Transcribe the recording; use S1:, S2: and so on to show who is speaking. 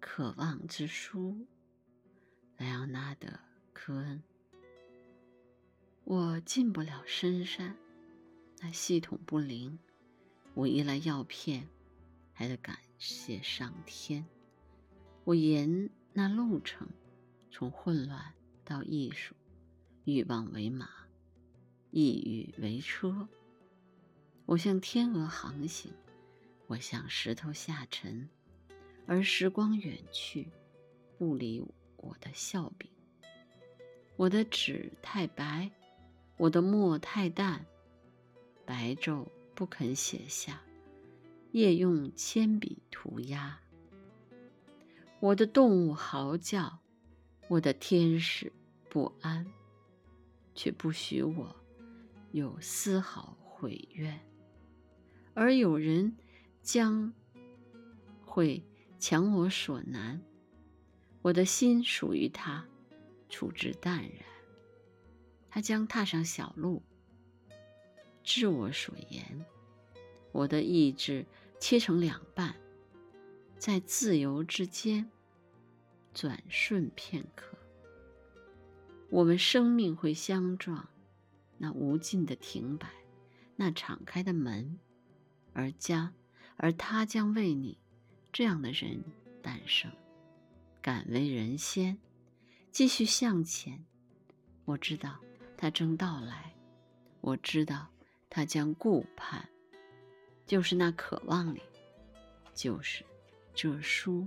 S1: 渴望之书，莱昂纳德·科恩。我进不了深山，那系统不灵，我依赖药片，还得感谢上天。我沿那路程，从混乱到艺术，欲望为马，抑郁为车。我向天鹅航行，我向石头下沉，而时光远去，不理我的笑柄。我的纸太白。我的墨太淡，白昼不肯写下，夜用铅笔涂鸦。我的动物嚎叫，我的天使不安，却不许我有丝毫悔怨。而有人将会强我所难，我的心属于他，处之淡然。他将踏上小路，知我所言。我的意志切成两半，在自由之间转瞬片刻。我们生命会相撞，那无尽的停摆，那敞开的门，而家，而他将为你这样的人诞生，敢为人先，继续向前。我知道。他正到来，我知道他将顾盼，就是那渴望里，就是这书。